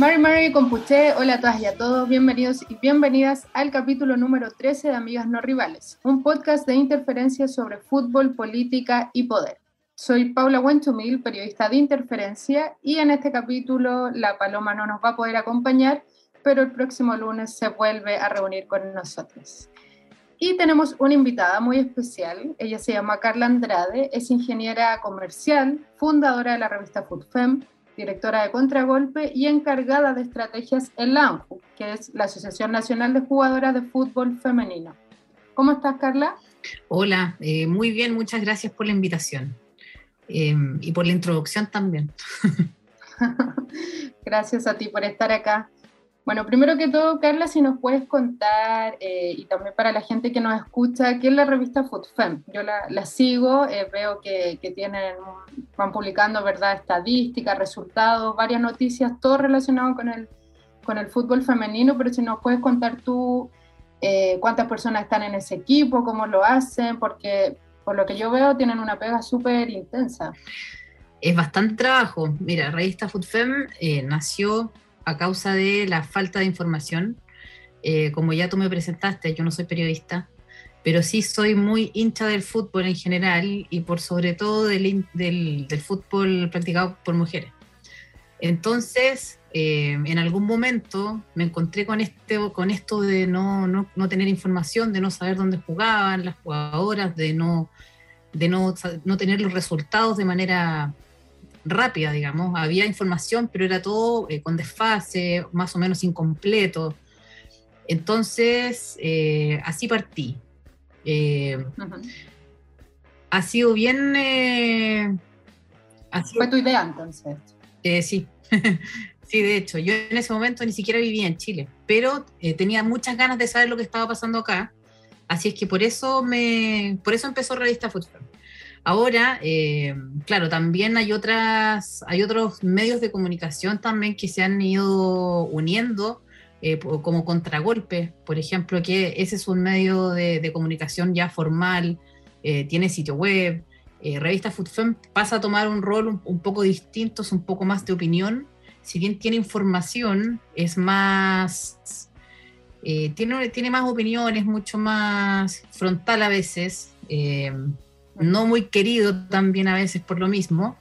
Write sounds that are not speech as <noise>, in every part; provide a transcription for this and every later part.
Mary Mary Compuché, hola a todas y a todos, bienvenidos y bienvenidas al capítulo número 13 de Amigas No Rivales, un podcast de interferencia sobre fútbol, política y poder. Soy Paula Wentumil, periodista de Interferencia, y en este capítulo la Paloma no nos va a poder acompañar, pero el próximo lunes se vuelve a reunir con nosotros. Y tenemos una invitada muy especial, ella se llama Carla Andrade, es ingeniera comercial, fundadora de la revista FoodFem, directora de Contragolpe y encargada de estrategias en la ANFU, que es la Asociación Nacional de Jugadoras de Fútbol Femenino. ¿Cómo estás, Carla? Hola, eh, muy bien, muchas gracias por la invitación eh, y por la introducción también. <laughs> gracias a ti por estar acá. Bueno, primero que todo, Carla, si nos puedes contar, eh, y también para la gente que nos escucha, ¿qué es la revista FoodFem? Yo la, sigo, eh, veo que, tienen, van publicando, ¿verdad?, estadísticas, resultados, varias noticias, todo relacionado con el, con el fútbol femenino, pero si nos puedes contar tú eh, cuántas personas están en ese equipo, cómo lo hacen, porque por lo que yo veo tienen una pega súper intensa. Es bastante trabajo. Mira, la revista FoodFem nació a causa de la falta de información. Eh, como ya tú me presentaste, yo no soy periodista, pero sí soy muy hincha del fútbol en general y por sobre todo del, del, fútbol practicado por mujeres. Entonces, eh, en algún momento me encontré con, este, con esto de no, no, no, tener información, de no saber dónde jugaban las jugadoras, de no, de no, no tener los resultados de manera rápida, digamos. Había información, pero era todo eh, con desfase, más o menos incompleto. Entonces, eh, así partí. Eh, ha sido bien... Fue tu idea entonces. sí, <laughs> sí, de hecho, yo en ese momento ni siquiera vivía en Chile, pero tenía muchas ganas de saber lo que estaba pasando acá. Así es que por eso me, por eso empezó Revista Fútbol. Ahora, eh, claro, también hay otras, hay otros medios de comunicación también que se han ido uniendo, eh, como contragolpe, por ejemplo, que ese es un medio de, comunicación ya formal, eh, tiene sitio web. Revista FoodFem pasa a tomar un rol un, poco distinto, es un poco más de opinión. Si bien tiene información, es más. tiene, tiene más opiniones, mucho más frontal a veces no muy querido también a veces por lo mismo,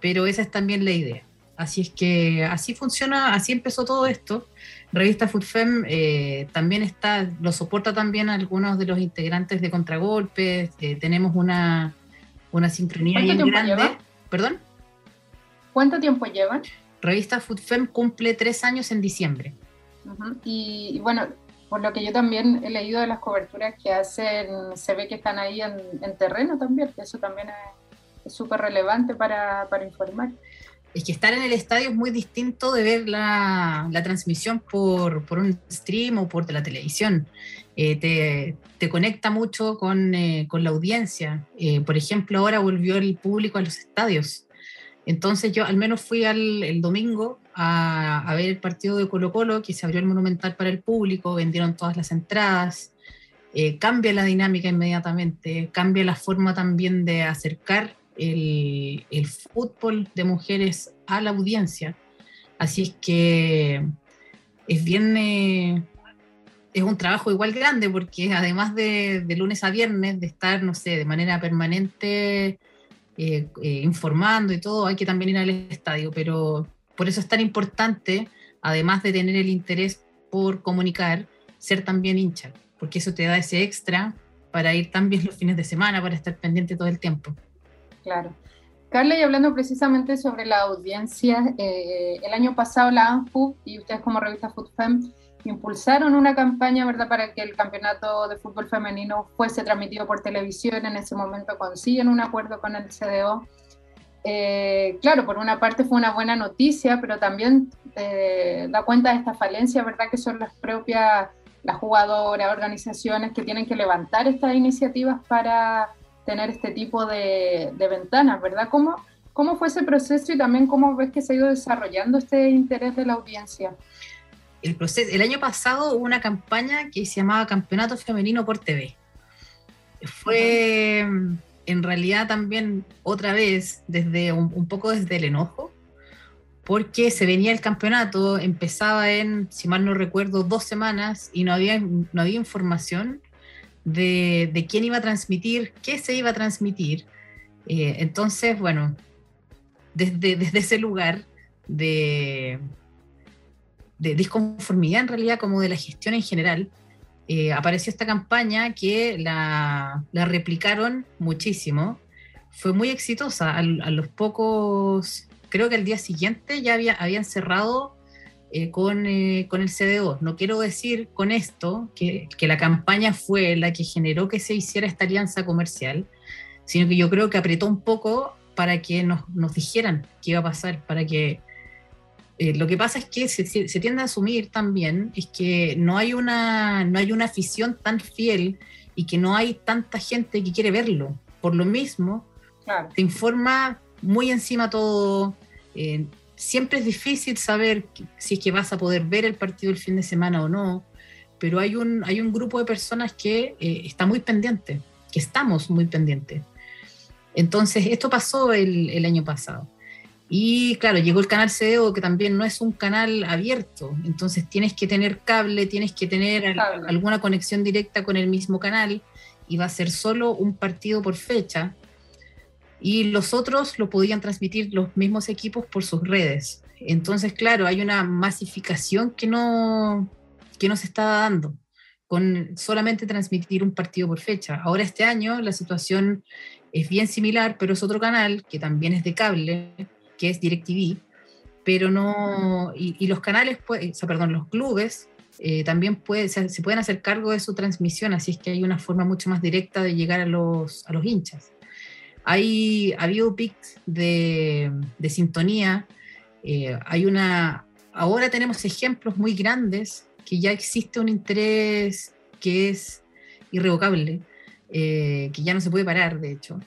pero esa es también la idea. Así es que así funciona, así empezó todo esto. Revista FoodFem eh, también está, lo soporta también algunos de los integrantes de Contragolpes. Eh, tenemos una, una sincronía bien grande. ¿Perdón? ¿Cuánto tiempo llevan? Revista FoodFem cumple tres años en diciembre. y, bueno, por lo que yo también he leído de las coberturas que hacen, se ve que están ahí en, terreno también, que eso también es súper relevante para, para, informar. Es que estar en el estadio es muy distinto de ver la, la transmisión por, por, un stream o por la televisión. Eh, te, te, conecta mucho con, eh, con la audiencia. Eh, por ejemplo, ahora volvió el público a los estadios. Entonces yo al menos fui al, el domingo a, ver el partido de Colo Colo, que se abrió el Monumental para el público, vendieron todas las entradas, eh, cambia la dinámica inmediatamente, cambia la forma también de acercar el, el, fútbol de mujeres a la audiencia. Así es que es bien... Eh, es un trabajo igual grande porque además de, de lunes a viernes, de estar, no sé, de manera permanente eh, informando y todo, hay que también ir al estadio, pero por eso es tan importante, además de tener el interés por comunicar, ser también hincha, porque eso te da ese extra para ir también los fines de semana, para estar pendiente todo el tiempo. Claro. Carla, y hablando precisamente sobre la audiencia, eh, el año pasado la ANFU y ustedes como revista FoodFem impulsaron una campaña, ¿verdad?, para que el campeonato de fútbol femenino fuese transmitido por televisión. En ese momento consiguen un acuerdo con el CDO. Eh, claro, por una parte fue una buena noticia, pero también eh, da cuenta de esta falencia, ¿verdad?, que son las propias, las jugadoras, organizaciones que tienen que levantar estas iniciativas para tener este tipo de, de ventanas, ¿verdad? ¿Cómo, ¿Cómo fue ese proceso y también cómo ves que se ha ido desarrollando este interés de la audiencia? el, proceso, el año pasado hubo una campaña que se llamaba Campeonato Femenino por TV. Fue en realidad también otra vez desde un, poco desde el enojo, porque se venía el campeonato, empezaba en, si mal no recuerdo, dos semanas y no había, no había información de, de quién iba a transmitir, qué se iba a transmitir. Eh, entonces, bueno, desde, desde ese lugar de, de disconformidad en realidad como de la gestión en general, eh, apareció esta campaña que la, replicaron muchísimo. Fue muy exitosa. A, los pocos, creo que al día siguiente ya había, habían cerrado eh, con, eh, con, el CDO. No quiero decir con esto que, que, la campaña fue la que generó que se hiciera esta alianza comercial, sino que yo creo que apretó un poco para que nos, nos dijeran qué iba a pasar, para que eh, lo que pasa es que se, se, tiende a asumir también es que no hay, una, no hay una afición tan fiel y que no hay tanta gente que quiere verlo. Por lo mismo, te informa muy encima todo. Eh, siempre es difícil saber si es que vas a poder ver el partido el fin de semana o no, pero hay un, hay un grupo de personas que eh, está muy pendiente, que estamos muy pendientes. Entonces, esto pasó el, el año pasado. Y claro, llegó el canal CDO, que también no es un canal abierto, entonces tienes que tener cable, tienes que tener alguna conexión directa con el mismo canal y va a ser solo un partido por fecha. Y los otros lo podían transmitir los mismos equipos por sus redes. Entonces, claro, hay una masificación que no, que no se está dando con solamente transmitir un partido por fecha. Ahora este año la situación es bien similar, pero es otro canal que también es de cable, que es DirecTV, pero no, y, los canales, o perdón, los clubes eh, también puede, se, pueden hacer cargo de su transmisión, así es que hay una forma mucho más directa de llegar a los, a los hinchas. Hay, ha habido pics de, de sintonía, eh, hay una, ahora tenemos ejemplos muy grandes que ya existe un interés que es irrevocable, eh, que ya no se puede parar, de hecho.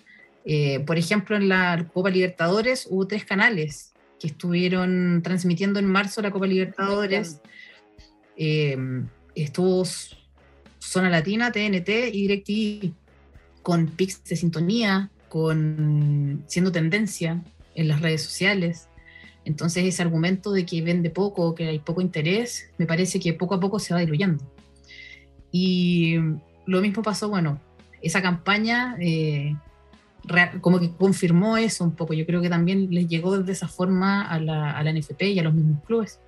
Eh, por ejemplo, en la Copa Libertadores hubo tres canales que estuvieron transmitiendo en marzo la Copa Libertadores. Eh, estuvo Zona Latina, TNT y DirecTV, con pics de sintonía, con siendo tendencia en las redes sociales. Entonces ese argumento de que vende poco, que hay poco interés, me parece que poco a poco se va diluyendo. Y lo mismo pasó, bueno, esa campaña eh, como que confirmó eso un poco. Yo creo que también les llegó de esa forma a la, a la NFP y a los mismos clubes.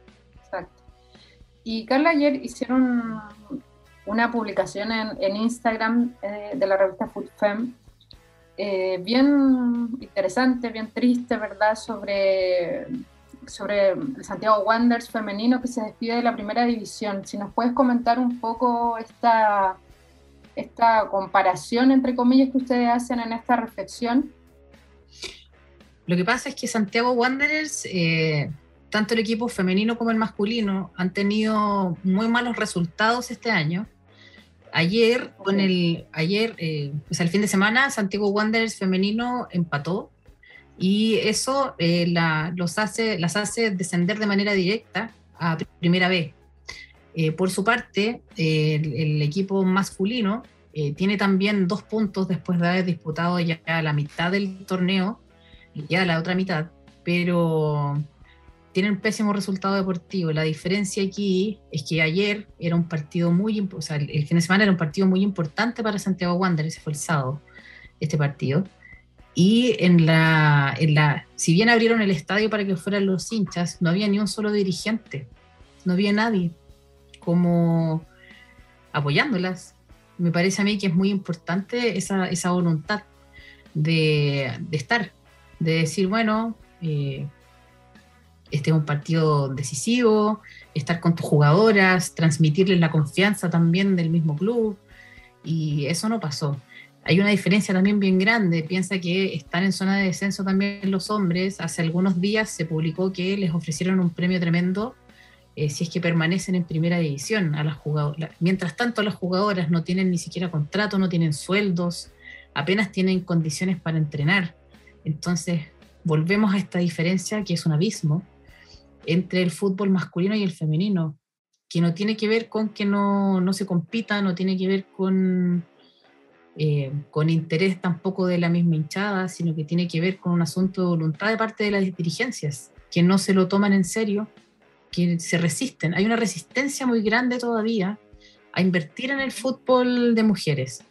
Exacto. Y Carla, ayer hicieron una publicación en, en Instagram eh, de la revista Food Fem, eh, bien interesante, bien triste, ¿verdad? Sobre, sobre el Santiago Wanderers femenino que se despide de la primera división. Si nos puedes comentar un poco esta esta comparación, entre comillas, que ustedes hacen en esta reflexión? Lo que pasa es que Santiago Wanderers, eh, tanto el equipo femenino como el masculino, han tenido muy malos resultados este año. Ayer, con el, ayer, eh, pues el fin de semana, Santiago Wanderers femenino empató y eso eh, los hace, las hace descender de manera directa a primera vez. Eh, por su parte, el, equipo masculino eh, tiene también dos puntos después de haber disputado ya la mitad del torneo, ya la otra mitad, pero tienen pésimo resultado deportivo. La diferencia aquí es que ayer era un partido muy, o sea, el, fin de semana era un partido muy importante para Santiago Wanderers, ese fue el sábado, este partido. Y en la, en la, si bien abrieron el estadio para que fueran los hinchas, no había ni un solo dirigente, no había nadie como apoyándolas. Me parece a mí que es muy importante esa, esa voluntad de, de, estar, de decir, bueno, eh, este es un partido decisivo, estar con tus jugadoras, transmitirles la confianza también del mismo club, y eso no pasó. Hay una diferencia también bien grande. Piensa que están en zona de descenso también los hombres. Hace algunos días se publicó que les ofrecieron un premio tremendo eh, si es que permanecen en primera división. A las jugadoras. Mientras tanto, las jugadoras no tienen ni siquiera contrato, no tienen sueldos, apenas tienen condiciones para entrenar. Entonces, volvemos a esta diferencia que es un abismo entre el fútbol masculino y el femenino, que no tiene que ver con que no, no se compita, no tiene que ver con, eh, con interés tampoco de la misma hinchada, sino que tiene que ver con un asunto de voluntad de parte de las dirigencias que no se lo toman en serio, que se resisten. Hay una resistencia muy grande todavía a invertir en el fútbol de mujeres,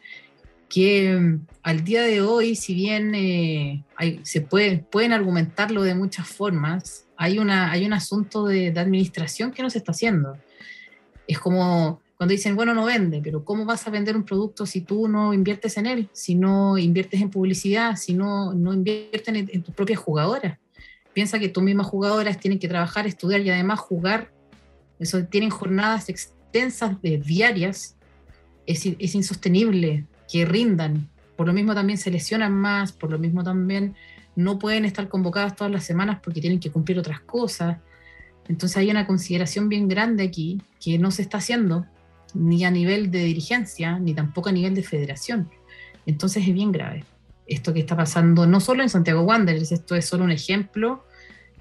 que mm, al día de hoy, si bien eh, se puede, pueden argumentarlo de muchas formas, hay, una, hay un asunto de, de administración que no se está haciendo. Es como cuando dicen, bueno, no vende, pero ¿cómo vas a vender un producto si tú no inviertes en él? Si no inviertes en publicidad, si no, no inviertes en, tus propias jugadoras. Piensa que tus mismas jugadoras tienen que trabajar, estudiar y además jugar. Eso tienen jornadas extensas de diarias. Es, es insostenible que rindan. Por lo mismo también se lesionan más, por lo mismo también no pueden estar convocadas todas las semanas porque tienen que cumplir otras cosas. Entonces hay una consideración bien grande aquí que no se está haciendo ni a nivel de dirigencia, ni tampoco a nivel de federación. Entonces es bien grave esto que está pasando, no solo en Santiago Wanderers, esto es solo un ejemplo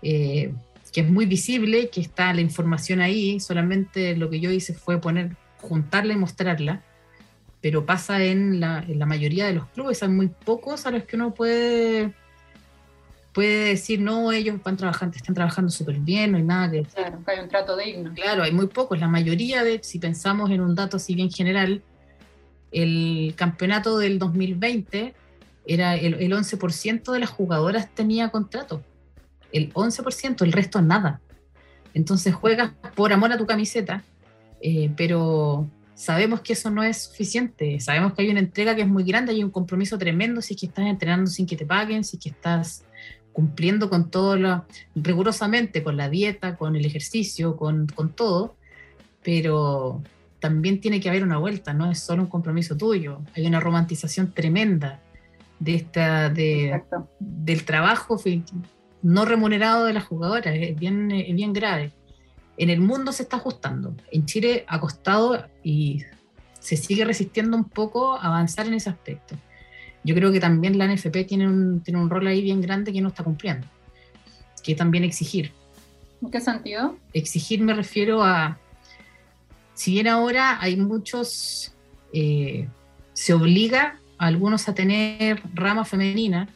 eh, que es muy visible, que está la información ahí, solamente lo que yo hice fue poner, juntarla y mostrarla, pero pasa en la, en la mayoría de los clubes, hay muy pocos a los que uno puede puede decir, no, ellos van trabajando, están trabajando súper bien, no hay nada que... Claro, que hay un trato digno. Claro, hay muy pocos. La mayoría de, si pensamos en un dato así bien general, el campeonato del 2020 era el, el 11% de las jugadoras tenía contrato. El 11%, el resto nada. Entonces juegas por amor a tu camiseta, eh, pero sabemos que eso no es suficiente. Sabemos que hay una entrega que es muy grande, hay un compromiso tremendo si es que estás entrenando sin que te paguen, si es que estás cumpliendo con todo lo, rigurosamente, con la dieta, con el ejercicio, con, con todo, pero también tiene que haber una vuelta, no es solo un compromiso tuyo, hay una romantización tremenda de esta, de, del trabajo no remunerado de las jugadoras, es bien, es bien grave. En el mundo se está ajustando, en Chile ha costado y se sigue resistiendo un poco a avanzar en ese aspecto yo creo que también la NFP tiene un, tiene un rol ahí bien grande que no está cumpliendo, que también exigir. ¿En qué sentido? Exigir me refiero a, si bien ahora hay muchos, eh, se obliga algunos a tener rama femenina,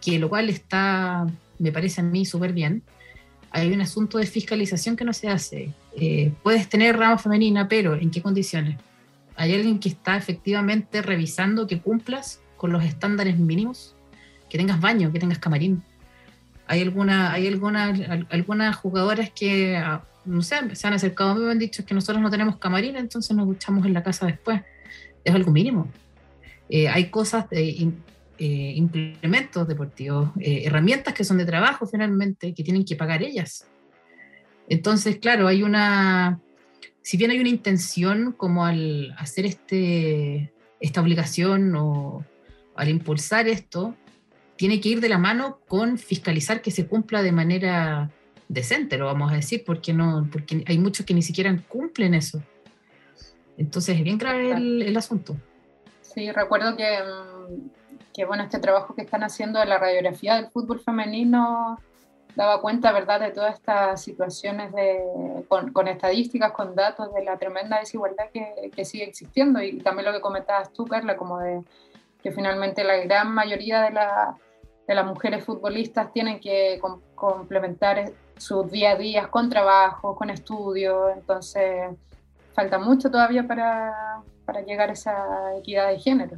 que lo cual está, me parece a mí súper bien, hay un asunto de fiscalización que no se hace. Eh, puedes tener rama femenina, pero ¿en qué condiciones? ¿Hay alguien que está efectivamente revisando que cumplas con los estándares mínimos, que tengas baño, que tengas camarín. Hay, alguna, hay alguna, algunas jugadoras que, ah, no sé, se han acercado a mí y me han dicho que nosotros no tenemos camarín, entonces nos duchamos en la casa después. Es algo mínimo. Eh, hay cosas, de, eh, implementos deportivos, eh, herramientas que son de trabajo finalmente, que tienen que pagar ellas. Entonces, claro, hay una, si bien hay una intención como al hacer este, esta obligación o, al impulsar esto, tiene que ir de la mano con fiscalizar que se cumpla de manera decente, lo vamos a decir, porque, no, porque hay muchos que ni siquiera cumplen eso. Entonces es bien grave el, asunto. Sí, recuerdo que, mm, que, bueno, este trabajo que están haciendo de la radiografía del fútbol femenino daba cuenta, ¿verdad?, de todas estas situaciones de, con, estadísticas, con datos de la tremenda desigualdad que, que, sigue existiendo y también lo que comentabas tú, Carla, como de que finalmente la gran mayoría de, de las mujeres futbolistas tienen que complementar sus día a día con trabajo, con estudio, entonces falta mucho todavía para, para, llegar a esa equidad de género.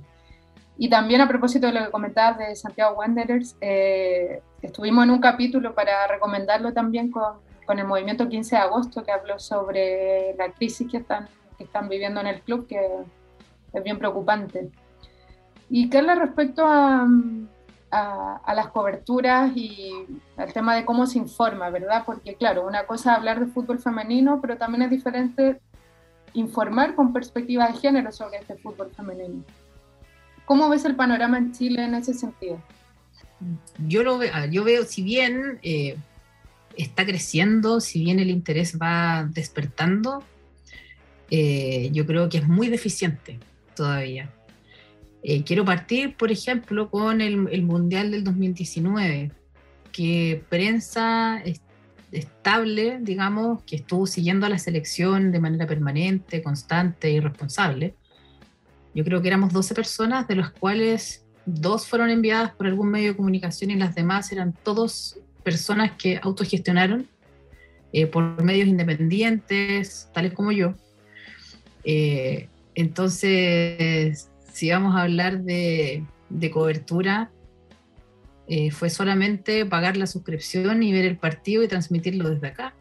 Y también a propósito de lo que comentabas de Santiago Wanderers, eh, estuvimos en un capítulo para recomendarlo también con, con, el movimiento 15 de agosto que habló sobre la crisis que están, que están viviendo en el club, que es bien preocupante. Y Carla, respecto a, las coberturas y al tema de cómo se informa, ¿verdad? Porque claro, una cosa es hablar de fútbol femenino, pero también es diferente informar con perspectiva de género sobre este fútbol femenino. ¿Cómo ves el panorama en Chile en ese sentido? Yo lo veo, yo veo si bien eh, está creciendo, si bien el interés va despertando, eh, yo creo que es muy deficiente todavía. Eh, quiero partir, por ejemplo, con el, Mundial del 2019, que prensa estable, digamos, que estuvo siguiendo a la selección de manera permanente, constante y responsable. Yo creo que éramos 12 personas, de las cuales dos fueron enviadas por algún medio de comunicación y las demás eran todos personas que autogestionaron eh, por medios independientes, tales como yo. Eh, entonces, si vamos a hablar de, cobertura, eh, fue solamente pagar la suscripción y ver el partido y transmitirlo desde acá.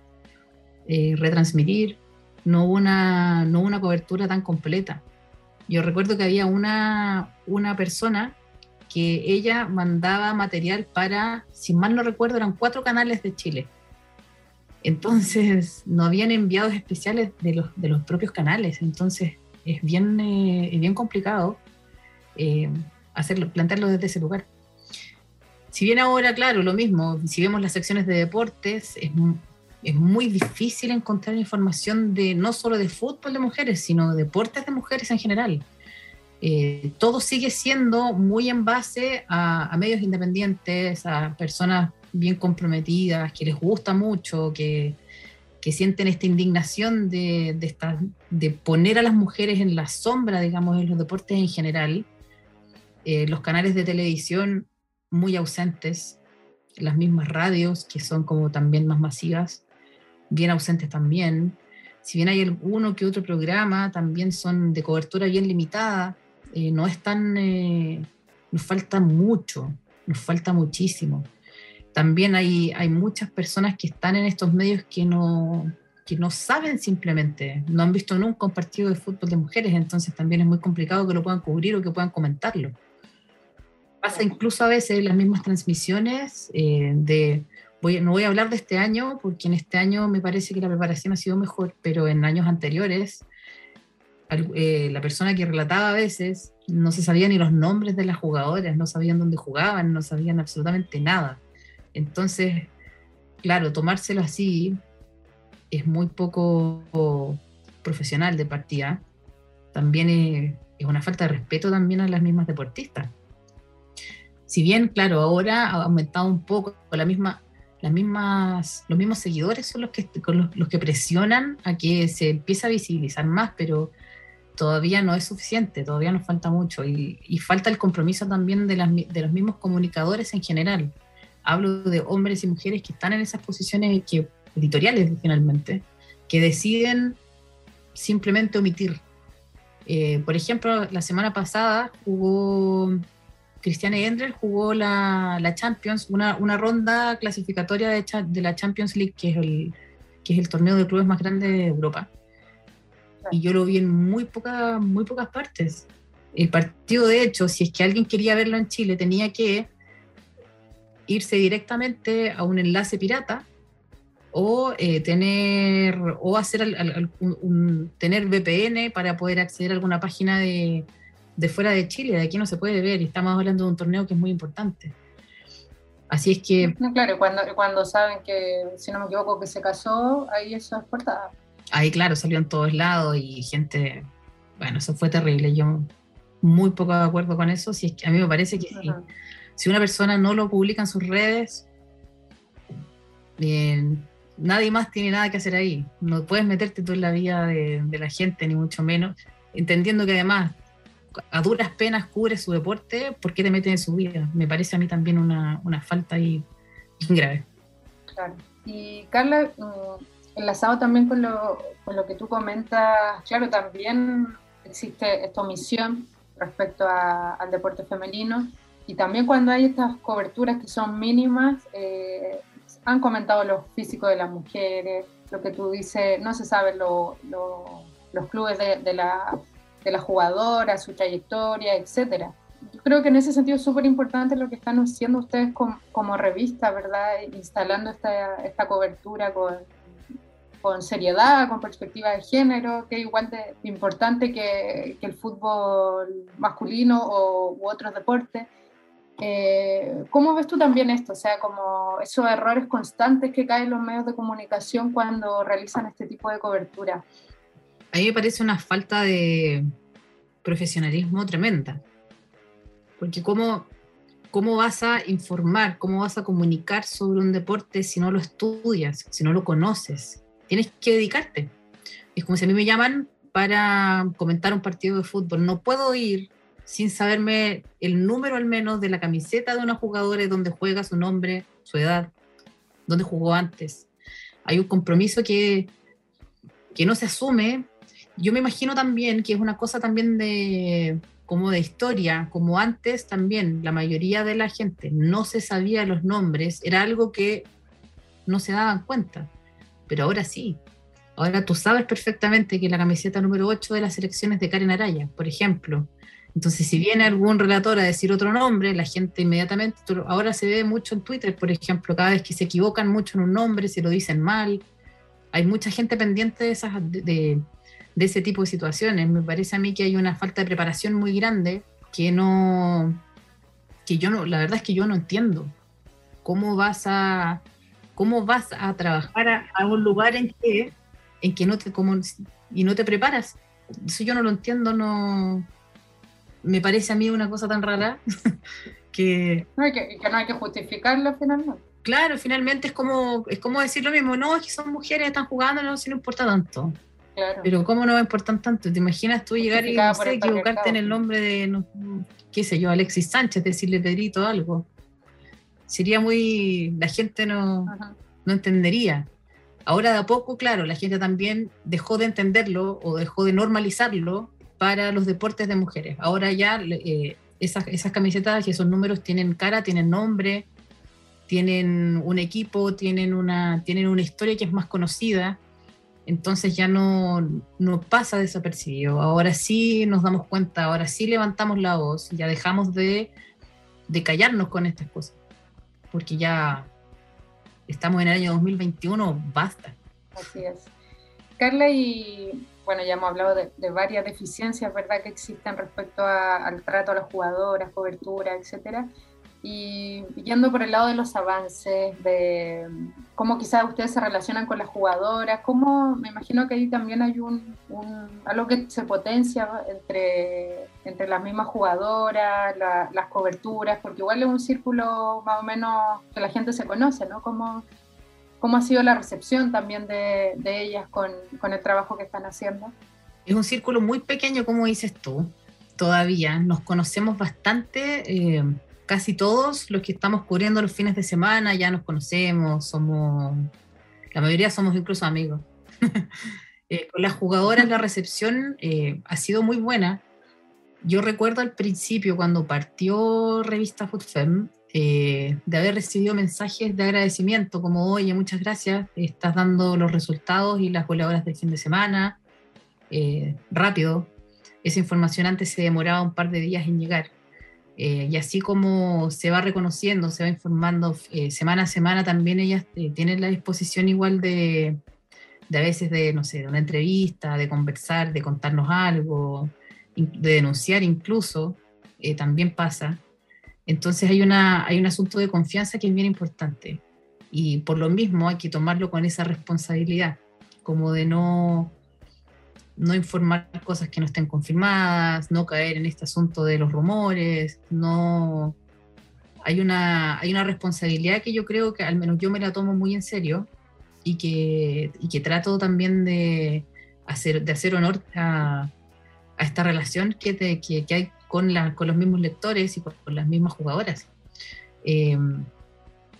retransmitir, no hubo, una, no una cobertura tan completa. Yo recuerdo que había una, una persona que ella mandaba material para, si mal no recuerdo, eran cuatro canales de Chile. Entonces, no habían enviados especiales de los, de los propios canales. Entonces, es bien, eh, bien complicado eh, hacerlo, plantearlo desde ese lugar. Si bien ahora, claro, lo mismo, si vemos las secciones de deportes, es, es muy difícil encontrar información de no solo de fútbol de mujeres, sino de deportes de mujeres en general. Eh, todo sigue siendo muy en base a, medios independientes, a personas bien comprometidas, que les gusta mucho, que, sienten esta indignación de, de, poner a las mujeres en la sombra, digamos, en los deportes en general. Eh, los canales de televisión muy ausentes, las mismas radios, que son como también más masivas, bien ausentes también. Si bien hay uno que otro programa, también son de cobertura bien limitada. Eh, no es tan, eh, nos falta mucho, nos falta muchísimo. También hay, hay muchas personas que están en estos medios que no, que no saben simplemente, no han visto nunca un partido de fútbol de mujeres, entonces también es muy complicado que lo puedan cubrir o que puedan comentarlo. Pasa incluso a veces las mismas transmisiones eh, de, voy, no voy a hablar de este año, porque en este año me parece que la preparación ha sido mejor, pero en años anteriores eh, la persona que relataba a veces no se sabía ni los nombres de las jugadoras, no sabían dónde jugaban, no sabían absolutamente nada. Entonces, claro, tomárselo así es muy poco profesional de partida. También es, una falta de respeto también a las mismas deportistas. Si bien, claro, ahora ha aumentado un poco la misma, las mismas, los mismos seguidores son los que, los, los que presionan a que se empiece a visibilizar más, pero todavía no es suficiente, todavía nos falta mucho y, falta el compromiso también de, de, los mismos comunicadores en general. Hablo de hombres y mujeres que están en esas posiciones que, editoriales finalmente, que deciden simplemente omitir. Eh, por ejemplo, la semana pasada jugó Cristiane Endler, jugó la, la Champions, una, una, ronda clasificatoria de, de la Champions League, que es, el, que es el torneo de clubes más grande de Europa y yo lo vi en muy, poca, muy pocas partes. El partido, de hecho, si es que alguien quería verlo en Chile, tenía que irse directamente a un enlace pirata o eh, tener o hacer un, tener VPN para poder acceder a alguna página de, de, fuera de Chile. De aquí no se puede ver y estamos hablando de un torneo que es muy importante. Así es que... No, claro, cuando, cuando saben que, si no me equivoco, que se casó, ahí eso es portada ahí claro, salió en todos lados y gente, bueno, eso fue terrible. Yo muy poco de acuerdo con eso. Si es que a mí me parece que si, una persona no lo publica en sus redes, nadie más tiene nada que hacer ahí. No puedes meterte tú en la vida de, la gente, ni mucho menos, entendiendo que además a duras penas cubre su deporte, ¿por qué te metes en su vida? Me parece a mí también una, una falta ahí grave. Y Carla, mm, enlazado también con lo, con lo que tú comentas, claro, también existe esta omisión respecto al deporte femenino y también cuando hay estas coberturas que son mínimas, eh, han comentado los físicos de las mujeres, lo que tú dices, no se sabe los clubes de, de, la, de la jugadora, su trayectoria, etcétera. Yo creo que en ese sentido es súper importante lo que están haciendo ustedes como, como revista, ¿verdad? Instalando esta, esta cobertura con, con seriedad, con perspectiva de género, que es igual de importante que, el fútbol masculino o, u otros deportes. Eh, ¿Cómo ves tú también esto? O sea, como esos errores constantes que caen los medios de comunicación cuando realizan este tipo de cobertura. A mí me parece una falta de profesionalismo tremenda. Porque cómo, cómo vas a informar, cómo vas a comunicar sobre un deporte si no lo estudias, si no lo conoces, tienes que dedicarte. Es como si a mí me llaman para comentar un partido de fútbol. No puedo ir sin saberme el número al menos de la camiseta de una jugadora, donde juega, su nombre, su edad. dónde jugó antes. Hay un compromiso que, que no se asume. Yo me imagino también que es una cosa también de como de historia, como antes también la mayoría de la gente no se sabía los nombres, era algo que no se daban cuenta, pero ahora sí. Ahora tú sabes perfectamente que la camiseta número 8 de las elecciones de Karen Araya, por ejemplo. Entonces, si viene algún relator a decir otro nombre, la gente inmediatamente, ahora se ve mucho en Twitter, por ejemplo, cada vez que se equivocan mucho en un nombre, se lo dicen mal. Hay mucha gente pendiente de, esas, de, ese tipo de situaciones. Me parece a mí que hay una falta de preparación muy grande que no, que yo no, la verdad es que yo no entiendo. ¿Cómo vas a, cómo vas a trabajar a, un lugar en que, en que no te, como, y no te preparas? Eso yo no lo entiendo, no, me parece a mí una cosa tan rara <laughs> que... No, hay que, que no hay que justificarlo finalmente. Claro, finalmente es como, es como decir lo mismo, no, es que son mujeres, están jugando, no, si no importa tanto. Pero ¿cómo no va a importar tanto? ¿Te imaginas tú llegar y no sé, equivocarte en el nombre de, qué sé yo, Alexis Sánchez, decirle Pedrito algo? Sería muy... la gente no, no entendería. Ahora de a poco, claro, la gente también dejó de entenderlo o dejó de normalizarlo para los deportes de mujeres. Ahora ya eh, esas, esas camisetas y esos números tienen cara, tienen nombre, tienen un equipo, tienen una, tienen una historia que es más conocida entonces ya no, no pasa desapercibido. Ahora sí nos damos cuenta, ahora sí levantamos la voz, ya dejamos de, de callarnos con estas cosas, porque ya estamos en el año 2021, basta. Así es. Carla, y bueno, ya hemos hablado de, varias deficiencias, ¿verdad?, que existen respecto al trato a las jugadoras, cobertura, etcétera. Y yendo por el lado de los avances, de cómo quizás ustedes se relacionan con las jugadoras, cómo me imagino que ahí también hay un, algo que se potencia entre, entre las mismas jugadoras, las coberturas, porque igual es un círculo más o menos que la gente se conoce, ¿no? ¿Cómo, cómo ha sido la recepción también de, de ellas con, con, el trabajo que están haciendo? Es un círculo muy pequeño, como dices tú, todavía. Nos conocemos bastante. Eh, casi todos los que estamos cubriendo los fines de semana ya nos conocemos, somos, la mayoría somos incluso amigos. <laughs> eh, con las jugadoras la recepción eh, ha sido muy buena. Yo recuerdo al principio cuando partió revista FootFem eh, de haber recibido mensajes de agradecimiento como, oye, muchas gracias, estás dando los resultados y las goleadoras del fin de semana eh, rápido. Esa información antes se demoraba un par de días en llegar. Eh, y así como se va reconociendo, se va informando eh, semana a semana, también ellas eh, tienen la disposición igual de, de, a veces de, no sé, de una entrevista, de conversar, de contarnos algo, de denunciar incluso, también pasa. Entonces hay, una, hay un asunto de confianza que es bien importante y por lo mismo hay que tomarlo con esa responsabilidad, como de no no informar cosas que no estén confirmadas, no caer en este asunto de los rumores, no... Hay una, hay una responsabilidad que yo creo que al menos yo me la tomo muy en serio y que, y que trato también de hacer, de hacer honor a, esta relación que, que, hay con, la, con los mismos lectores y con, las mismas jugadoras. Eh,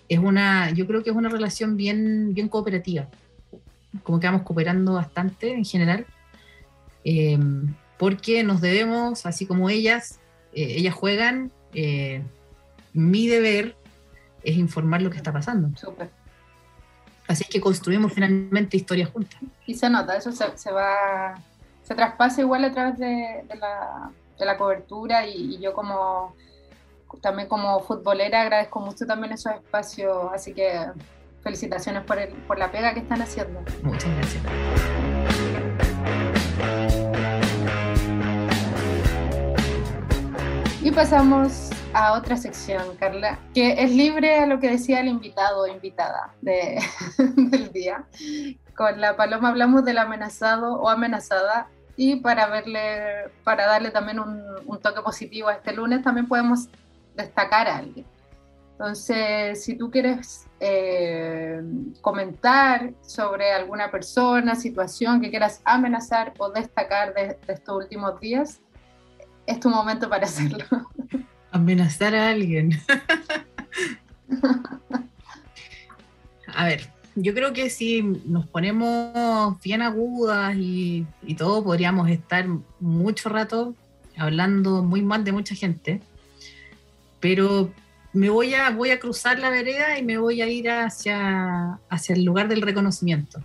es una, yo creo que es una relación bien, bien cooperativa, como que vamos cooperando bastante en general Em, porque nos debemos, así como ellas, eh, ellas juegan, eh, mi deber es informar lo que está pasando. Así es que construimos finalmente historias juntas. Y se nota, eso se, va, se traspasa igual a través de, la, de la, cobertura y, yo como también como futbolera agradezco mucho también esos espacios, así que felicitaciones por, el, por la pega que están haciendo. Muchas gracias. Pasamos a otra sección, Carla, que es libre a lo que decía el invitado o invitada de, <laughs> del día. Con la Paloma hablamos del amenazado o amenazada y para verle, para darle también un, toque positivo a este lunes, también podemos destacar a alguien. Entonces, si tú quieres eh, comentar sobre alguna persona, situación que quieras amenazar o destacar de estos últimos días, es tu momento para hacerlo. <laughs> Amenazar a alguien. <laughs> A ver, yo creo que si nos ponemos bien agudas y, y todo, podríamos estar mucho rato hablando muy mal de mucha gente, pero me voy a, voy a cruzar la vereda y me voy a ir hacia, hacia el lugar del reconocimiento.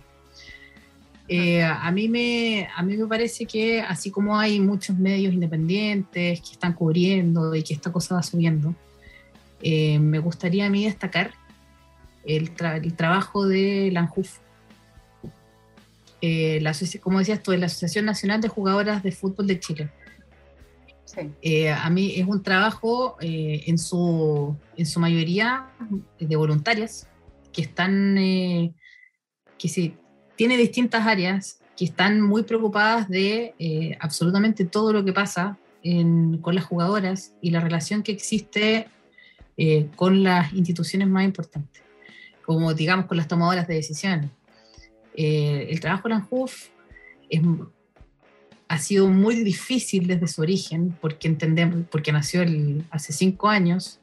Eh, a, mí me, a mí me parece que así como hay muchos medios independientes que están cubriendo y que esta cosa va subiendo, eh, me gustaría a mí destacar el, el trabajo de la ANJUF. Eh, la, como decías tú, la Asociación Nacional de Jugadoras de Fútbol de Chile. Eh, a mí es un trabajo en, su, en su mayoría de voluntarias que están, que sí, tiene distintas áreas que están muy preocupadas de absolutamente todo lo que pasa con las jugadoras y la relación que existe con las instituciones más importantes, como digamos con las tomadoras de decisiones. el trabajo de la ANJUF ha sido muy difícil desde su origen, porque entendemos, porque nació hace cinco años,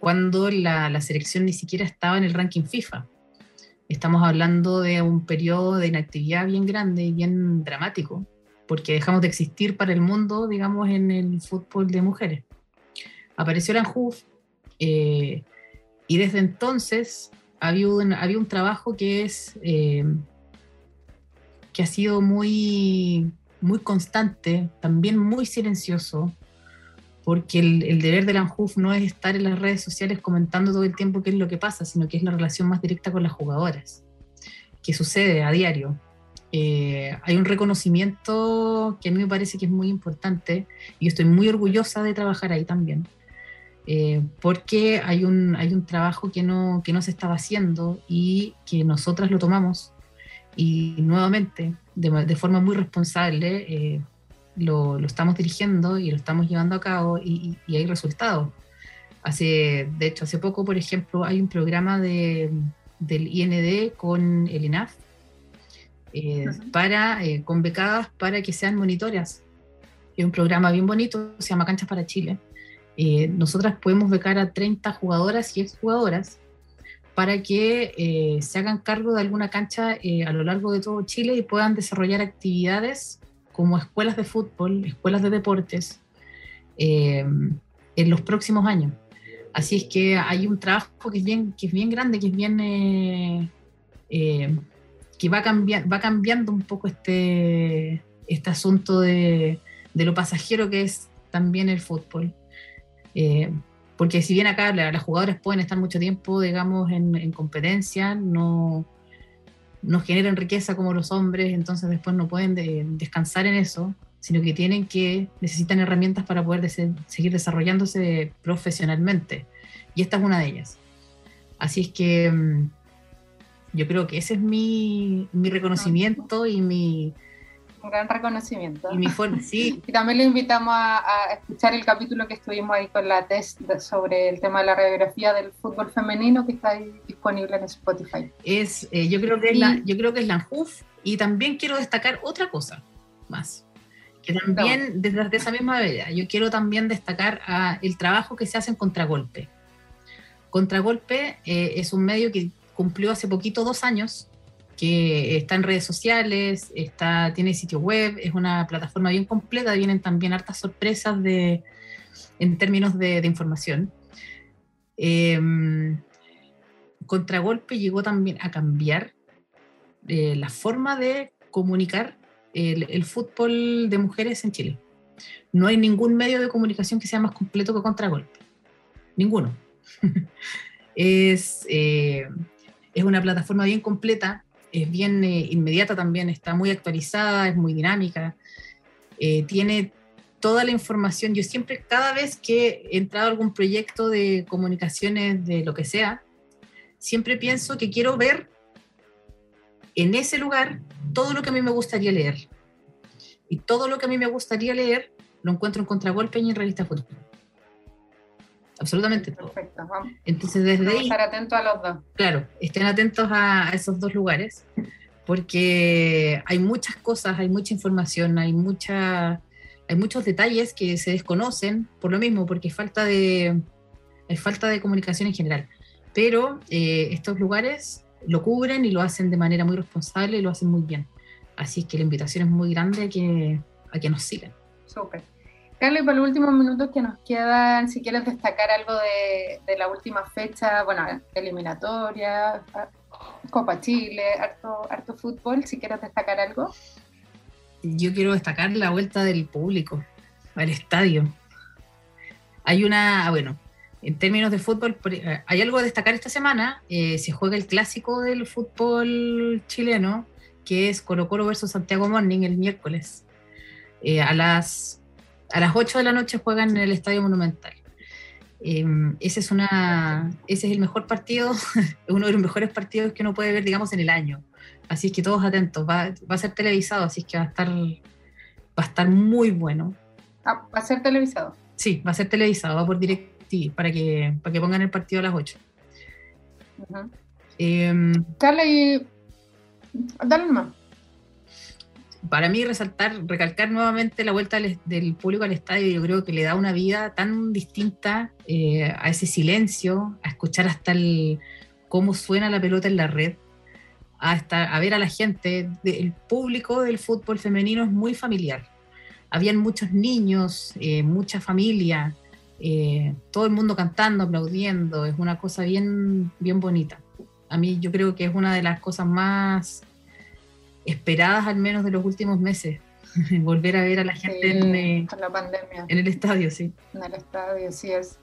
cuando la, selección ni siquiera estaba en el ranking FIFA. Estamos hablando de un periodo de inactividad bien grande y bien dramático, porque dejamos de existir para el mundo, digamos, en el fútbol de mujeres. Apareció la ANJUF eh, y desde entonces había un, había un trabajo que es... Eh, que ha sido muy muy constante, también muy silencioso, porque el, deber de la ANJUF no es estar en las redes sociales comentando todo el tiempo qué es lo que pasa, sino que es la relación más directa con las jugadoras, que sucede a diario. Eh, hay un reconocimiento que a mí me parece que es muy importante y estoy muy orgullosa de trabajar ahí también, eh, porque hay un, hay un trabajo que no, que no se estaba haciendo y que nosotras lo tomamos y nuevamente de, forma muy responsable eh, lo, lo, estamos dirigiendo y lo estamos llevando a cabo y, hay resultados. Hace, de hecho, hace poco, por ejemplo, hay un programa de, del IND con el INAF eh, para, eh, con becadas para que sean monitoras. Es un programa bien bonito, se llama Canchas para Chile. nosotras podemos becar a 30 jugadoras y exjugadoras para que eh, se hagan cargo de alguna cancha eh, a lo largo de todo Chile y puedan desarrollar actividades como escuelas de fútbol, escuelas de deportes eh, en los próximos años. Así es que hay un trabajo que es bien, que es bien grande, que es bien que va, cambiar, va cambiando un poco este, este asunto de, de lo pasajero que es también el fútbol. Porque si bien acá las jugadoras pueden estar mucho tiempo, digamos, en, competencia, no, no generan riqueza como los hombres, entonces después no pueden descansar en eso, sino que tienen que, necesitan herramientas para poder seguir desarrollándose profesionalmente. Y esta es una de ellas. Así es que mm, yo creo que ese es mi, mi reconocimiento y mi, un gran reconocimiento. Y mi forma, sí. <laughs> Y también le invitamos a, escuchar el capítulo que estuvimos ahí con la test sobre el tema de la radiografía del fútbol femenino que está ahí disponible en Spotify. Es, eh, yo creo que es la, yo creo que es la JUF y también quiero destacar otra cosa más. Que también, desde esa misma vereda, yo quiero también destacar a el trabajo que se hace en Contragolpe. Contragolpe eh, es un medio que cumplió hace poquito dos años que está en redes sociales, está, tiene sitio web, es una plataforma bien completa, vienen también hartas sorpresas de, en términos de, información. Em, Contragolpe llegó también a cambiar eh, la forma de comunicar el, fútbol de mujeres en Chile. No hay ningún medio de comunicación que sea más completo que Contragolpe. Ninguno. <laughs> es, eh, es una plataforma bien completa es bien eh, inmediata también, está muy actualizada, es muy dinámica, eh, tiene toda la información. Yo siempre, cada vez que he entrado a algún proyecto de comunicaciones, de lo que sea, siempre pienso que quiero ver en ese lugar todo lo que a mí me gustaría leer. Y todo lo que a mí me gustaría leer lo encuentro en Contragolpe y en Revista absolutamente todo. Perfecto, vamos. Entonces, desde vamos ahí. estar atentos a los dos. Claro, estén atentos a, esos dos lugares, porque hay muchas cosas, hay mucha información, hay, mucha, hay muchos detalles que se desconocen por lo mismo, porque falta de, hay falta de comunicación en general. Pero eh, estos lugares lo cubren y lo hacen de manera muy responsable y lo hacen muy bien. Así que la invitación es muy grande a que, a que nos sigan. Súper. Carlos, para los últimos minutos que nos quedan, si quieres destacar algo de, de la última fecha, bueno, eliminatoria, Copa Chile, harto, harto fútbol, si quieres destacar algo. Yo quiero destacar la vuelta del público al estadio. Hay una, ah, bueno, en términos de fútbol, eh, hay algo a destacar esta semana. Eh, se juega el clásico del fútbol chileno, que es Colo Colo versus Santiago Morning el miércoles. Eh, a, las, a las 8 de la noche juegan en el Estadio Monumental. ese, es una, ese es el mejor partido, <laughs> uno de los mejores partidos que uno puede ver, digamos, en el año. Así es que todos atentos, va, va a ser televisado, así es que va a estar, va a estar muy bueno. Ah, ¿Va a ser televisado? Sí, va a ser televisado, va por directo para que, para que pongan el partido a las 8. Em, Carla, y dale más. Para mí resaltar, recalcar nuevamente la vuelta del, público al estadio, yo creo que le da una vida tan distinta eh, a ese silencio, a escuchar hasta el, cómo suena la pelota en la red, a, a ver a la gente. el público del fútbol femenino es muy familiar. Habían muchos niños, eh, mucha familia, eh, todo el mundo cantando, aplaudiendo, es una cosa bien, bien bonita. A mí yo creo que es una de las cosas más esperadas al menos de los últimos meses, <laughs> volver a ver a la gente en, eh, la pandemia. en el estadio, sí. En el estadio, sí es.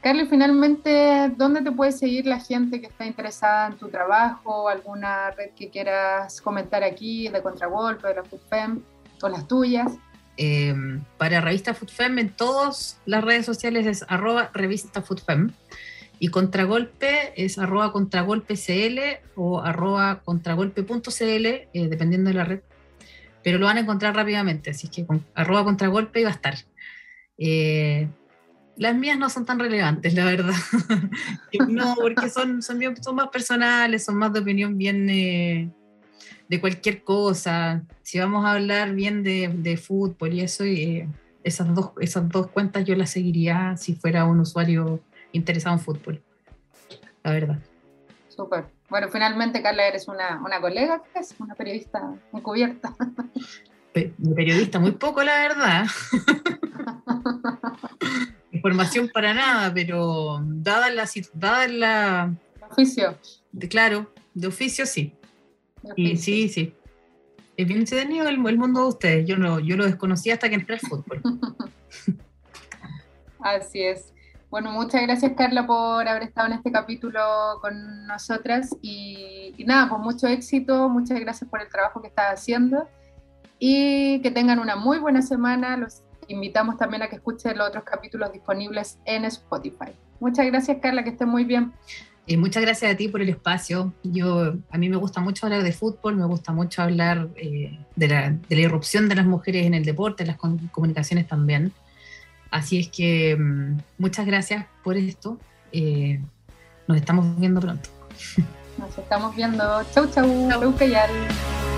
Carly, finalmente, ¿dónde te puede seguir la gente que está interesada en tu trabajo? ¿Alguna red que quieras comentar aquí, de Contragolpe, de la FUFEM, o las tuyas? Em, para Revista FoodFem en todas las redes sociales es arroba revista FoodFem y Contragolpe es arroba contragolpecl o arroba contragolpe.cl, eh, dependiendo de la red. Pero lo van a encontrar rápidamente, así que con arroba contragolpe va a estar. Eh, las mías no son tan relevantes, la verdad. <laughs> no, porque son, son, son más personales, son más de opinión bien, eh, de cualquier cosa. Si vamos a hablar bien de, fútbol y eso, eh, esas, dos, esas dos cuentas yo las seguiría si fuera un usuario interesado en fútbol. La verdad. Súper. Bueno, finalmente, Carla, eres una, una colega, es una periodista encubierta. periodista, muy poco, la verdad. <laughs> Información para nada, pero dada la... Dada la oficio. De, claro, de oficio sí. Y sí, sí. Es bien entretenido el, el, mundo de ustedes. Yo, no, yo lo desconocí hasta que entré al fútbol. <laughs> Así es. Bueno, muchas gracias Carla por haber estado en este capítulo con nosotras y, nada, con mucho éxito, muchas gracias por el trabajo que estás haciendo y que tengan una muy buena semana. Los invitamos también a que escuchen los otros capítulos disponibles en Spotify. Muchas gracias Carla, que estén muy bien. Eh, muchas gracias a ti por el espacio. Yo, a mí me gusta mucho hablar de fútbol, me gusta mucho hablar eh, de, la, irrupción de las mujeres en el deporte, en las comunicaciones también. Así es que mm, muchas gracias por esto. Eh, nos estamos viendo pronto. Nos estamos viendo. Chau, chau. chau. chau